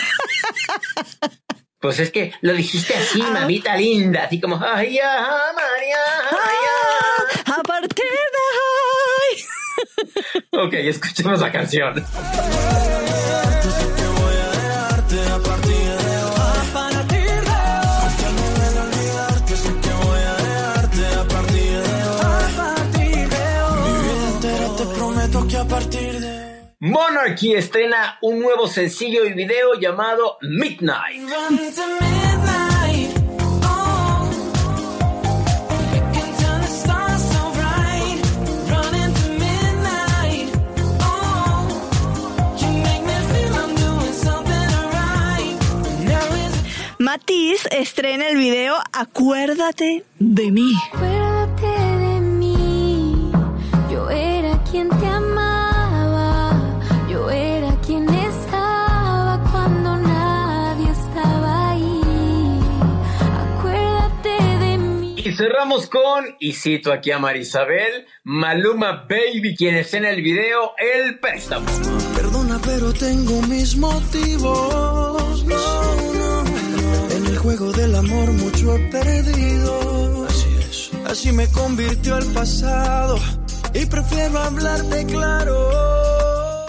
Pues es que lo dijiste así, ah. mamita linda, así como, ay, ya, María, ay, ya. partir de hoy. Ok, escuchemos la canción. Monarchy estrena un nuevo sencillo y video llamado Midnight. Matiz estrena el video Acuérdate de mí. Acuérdate de mí, yo era quien te amaba, Y cerramos con, y cito aquí a Marisabel, Maluma Baby, quien está en el video El Préstamo. Perdona, pero tengo mis motivos. No, no, no. En el juego del amor mucho he perdido. Así es. Así me convirtió el pasado. Y prefiero hablarte claro.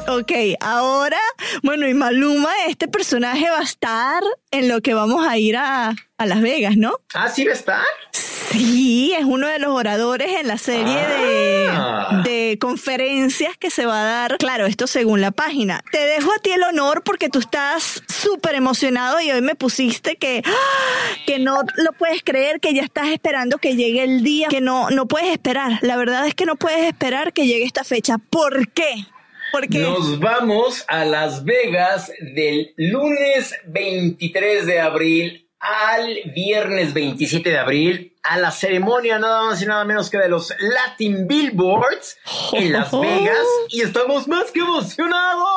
Ok, ahora, bueno, y Maluma, este personaje va a estar en lo que vamos a ir a, a Las Vegas, ¿no? ¿Ah, sí va a estar? Sí, es uno de los oradores en la serie Ah. de, de conferencias que se va a dar. Claro, esto según la página. Te dejo a ti el honor porque tú estás súper emocionado y hoy me pusiste que, ¡ah! que no lo puedes creer, que ya estás esperando que llegue el día, que no, no puedes esperar. La verdad es que no puedes esperar que llegue esta fecha. ¿Por qué? Nos vamos a Las Vegas del lunes 23 de abril al viernes 27 de abril a la ceremonia nada más y nada menos que de los Latin Billboards en Las Vegas y estamos más que emocionados.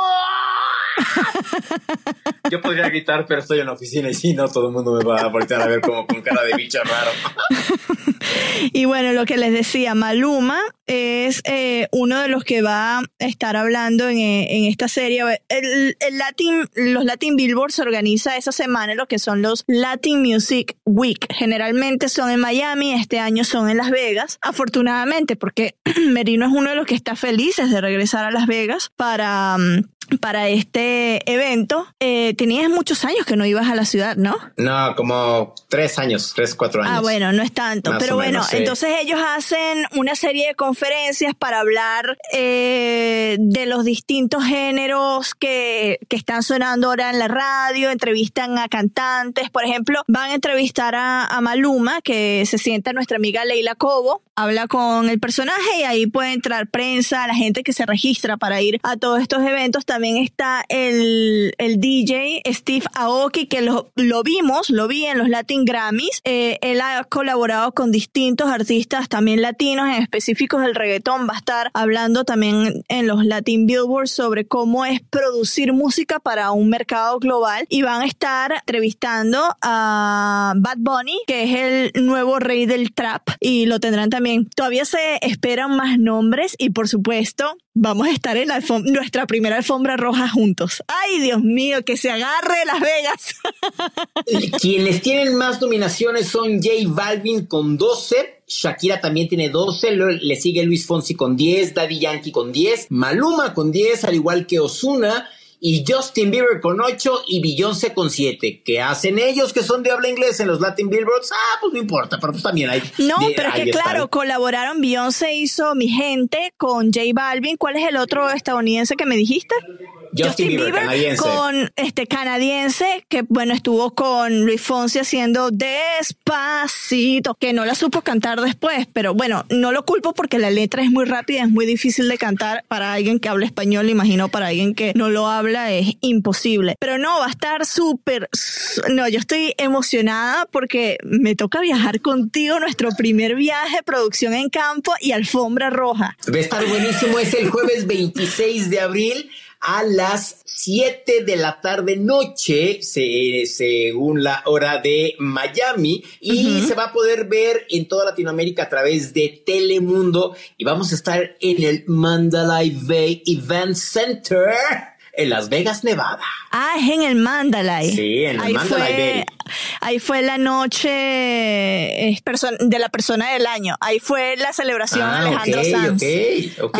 Yo podría gritar, pero estoy en la oficina y si no, todo el mundo me va a voltear a ver como con cara de bicho raro. Y bueno, lo que les decía, Maluma es eh, uno de los que va a estar hablando en, eh, en esta serie. El, el Latin, los Latin Billboard se organiza esa semana lo que son los Latin Music Week. Generalmente son en Miami, este año son en Las Vegas. Afortunadamente, porque Merino es uno de los que está felices de regresar a Las Vegas para... mm, para este evento, eh, tenías muchos años que no ibas a la ciudad, ¿no? No, como tres años, tres, cuatro años. Ah, bueno, no es tanto. Más pero bueno, menos, sí. entonces ellos hacen una serie de conferencias para hablar eh, de los distintos géneros que, que están sonando ahora en la radio, entrevistan a cantantes. Por ejemplo, van a entrevistar a, a Maluma, que se sienta nuestra amiga Leila Cobo, habla con el personaje y ahí puede entrar prensa, la gente que se registra para ir a todos estos eventos. También está el, el DJ Steve Aoki, que lo, lo vimos, lo vi en los Latin Grammys. Eh, él ha colaborado con distintos artistas, también latinos, en específicos del reggaetón. Va a estar hablando también en los Latin Billboard sobre cómo es producir música para un mercado global. Y van a estar entrevistando a Bad Bunny, que es el nuevo rey del trap, y lo tendrán también. Todavía se esperan más nombres y por supuesto vamos a estar en la nuestra primera alfombra roja juntos. Ay, Dios mío, que se agarre Las Vegas. Quienes tienen más nominaciones son J Balvin con 12, Shakira también tiene 12, luego le sigue Luis Fonsi con 10, Daddy Yankee con 10, Maluma con 10, al igual que Osuna. Y Justin Bieber con 8 y Beyoncé con 7. ¿Qué hacen ellos que son de habla inglesa en los Latin Billboards? Ah, pues no importa, pero pues también hay. No, de- pero es que están. claro, colaboraron Beyoncé hizo Mi Gente con J Balvin. ¿Cuál es el otro estadounidense que me dijiste? Justin Bieber, canadiense. con este canadiense que bueno estuvo con Luis Fonsi haciendo Despacito que no la supo cantar después pero bueno no lo culpo porque la letra es muy rápida es muy difícil de cantar para alguien que habla español imagino para alguien que no lo habla es imposible pero no va a estar súper no yo estoy emocionada porque me toca viajar contigo nuestro primer viaje producción en campo y alfombra roja Va a estar buenísimo. Es el jueves 26 de abril a las 7 de la tarde noche, se- según la hora de Miami, y se va a poder ver en toda Latinoamérica a través de Telemundo. Y vamos a estar en el Mandalay Bay Event Center en Las Vegas, Nevada. Ah, es en el Mandalay. Sí, en el ahí Mandalay fue, Bay. Ahí fue la noche eh, de la persona del año. Ahí fue la celebración Ah, Alejandro Sanz. ok, ok,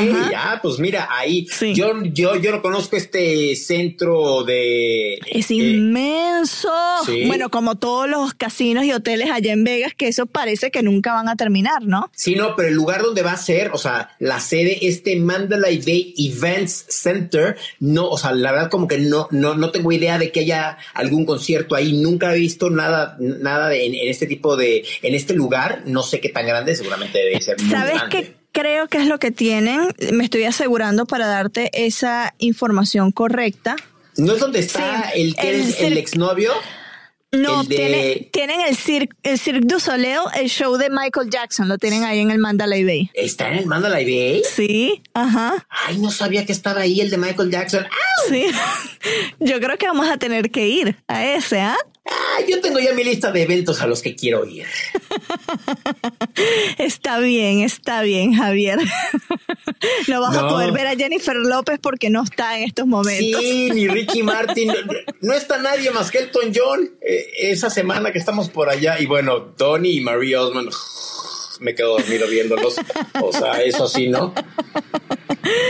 pues mira, ahí Sí. yo, yo, yo no conozco este centro de... Es eh, inmenso. sí. Bueno, como todos los casinos y hoteles allá en Vegas, que eso parece que nunca van a terminar, ¿no? Sí, no, pero el lugar donde va a ser, o sea, la sede, este Mandalay Bay Events Center, no, o sea, la verdad como que no, no, no tengo idea de que haya algún concierto ahí. Nunca he visto nada, nada de- en, en este tipo de, en este lugar. No sé qué tan grande, seguramente debe ser muy ¿Sabes grande. qué creo que es lo que tienen? Me estoy asegurando para darte esa información correcta. ¿No es donde está Sí, el que el es el cir- exnovio? No, de- tiene- tienen el Cirque, el Cirque du Soleil, el show de Michael Jackson, lo tienen ahí en el Mandalay Bay. ¿Está en el Mandalay Bay? Sí, ajá, Ay, no sabía que estaba ahí el de Michael Jackson. ¡Ah! sí. Yo creo que vamos a tener que ir a ese, ¿ah? Ah, yo tengo ya mi lista de eventos a los que quiero ir. Está bien, está bien, Javier. No vas a poder ver a Jennifer López porque no está en estos momentos. Sí, ni Ricky Martin. No, no está nadie más que Elton John eh, esa semana que estamos por allá. Y bueno, Tony y Marie Osmond. Me quedo dormido viéndolos. O sea, eso sí, ¿no?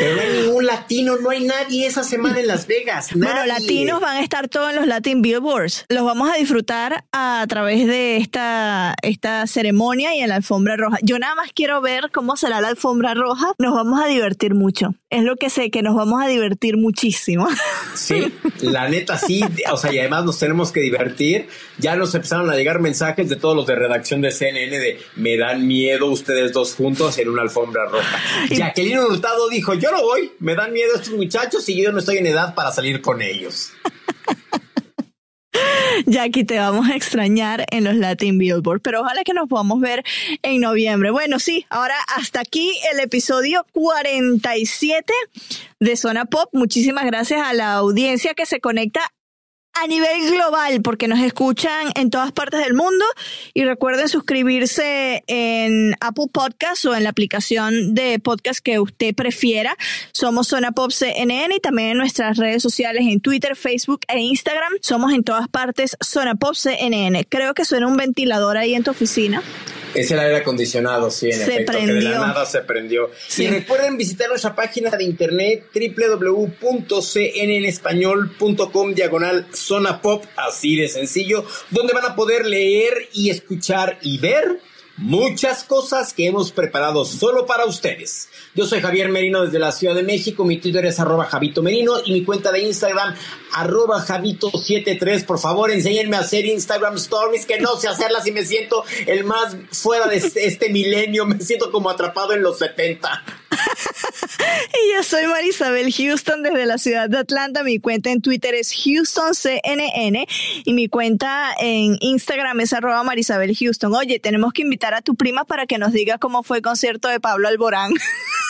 Pero no hay ningún latino, no hay nadie esa semana en Las Vegas. Bueno, latinos van a estar todos en los Latin Billboards. Los vamos a disfrutar a través de esta, esta ceremonia y en la alfombra roja. Yo nada más quiero ver cómo será la alfombra roja. Nos vamos a divertir mucho. Es lo que sé, que nos vamos a divertir muchísimo. Sí, la neta sí, o sea, y además nos tenemos que divertir. Ya nos empezaron a llegar mensajes de todos los de redacción de CNN de me dan miedo ustedes dos juntos en una alfombra roja. Jacqueline Hurtado dijo, yo no voy, me dan miedo estos muchachos y yo no estoy en edad para salir con ellos. Jackie, te vamos a extrañar en los Latin Billboard, pero ojalá que nos podamos ver en noviembre. Bueno, sí, ahora hasta aquí el episodio 47 de Zona Pop. Muchísimas gracias a la audiencia que se conecta a nivel global, porque nos escuchan en todas partes del mundo. Y recuerden suscribirse en Apple Podcast o en la aplicación de podcast que usted prefiera. Somos Zona Pop CNN y también en nuestras redes sociales en Twitter, Facebook e Instagram. Somos en todas partes Zona Pop CNN. Creo que suena un ventilador ahí en tu oficina. Es el aire acondicionado, sí, en Se efecto, que de la nada se prendió. Sí. Y recuerden visitar nuestra página de internet www.cnenespañol.com diagonal zona pop, así de sencillo, donde van a poder leer y escuchar y ver muchas cosas que hemos preparado solo para ustedes. Yo soy Javier Merino desde la Ciudad de México, mi Twitter es arroba Javito Merino y mi cuenta de Instagram arroba Javito73. Por favor, enséñenme a hacer Instagram Stories, que no sé hacerlas y me siento el más fuera de este, este milenio, me siento como atrapado en los 70. Y yo soy Marisabel Houston desde la ciudad de Atlanta. Mi cuenta en Twitter es HoustonCNN y mi cuenta en Instagram es arroba Marisabel Houston. Oye, tenemos que invitar a tu prima para que nos diga cómo fue el concierto de Pablo Alborán.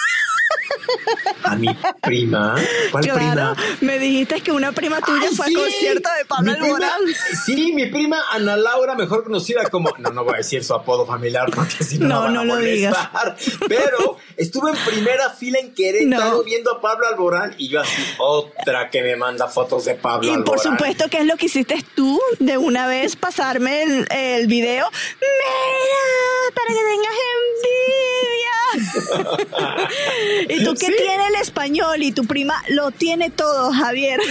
A mi prima. ¿Cuál claro, prima? me dijiste que una prima tuya fue sí, al concierto de Pablo Alborán. sí, mi prima Ana Laura, mejor conocida como. No, no voy a decir su apodo familiar porque si no, No, van no a lo molestar. Pero estuve en primera fila en Querétaro No. viendo a Pablo Alborán y yo así, otra que me manda fotos de Pablo Y Alborán. por supuesto que es lo que hiciste tú de una vez pasarme el, el video. Mira, para que tengas envidia. y tú que Sí. tienes el español y tu prima lo tiene todo, Javier.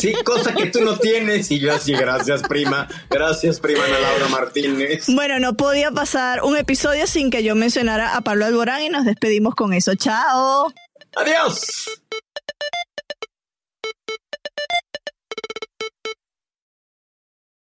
Sí, cosa que tú no tienes. Y yo así, gracias, prima. Gracias, prima Ana Laura Martínez. Bueno, no podía pasar un episodio sin que yo mencionara a Pablo Alborán y nos despedimos con eso. Chao. Adiós.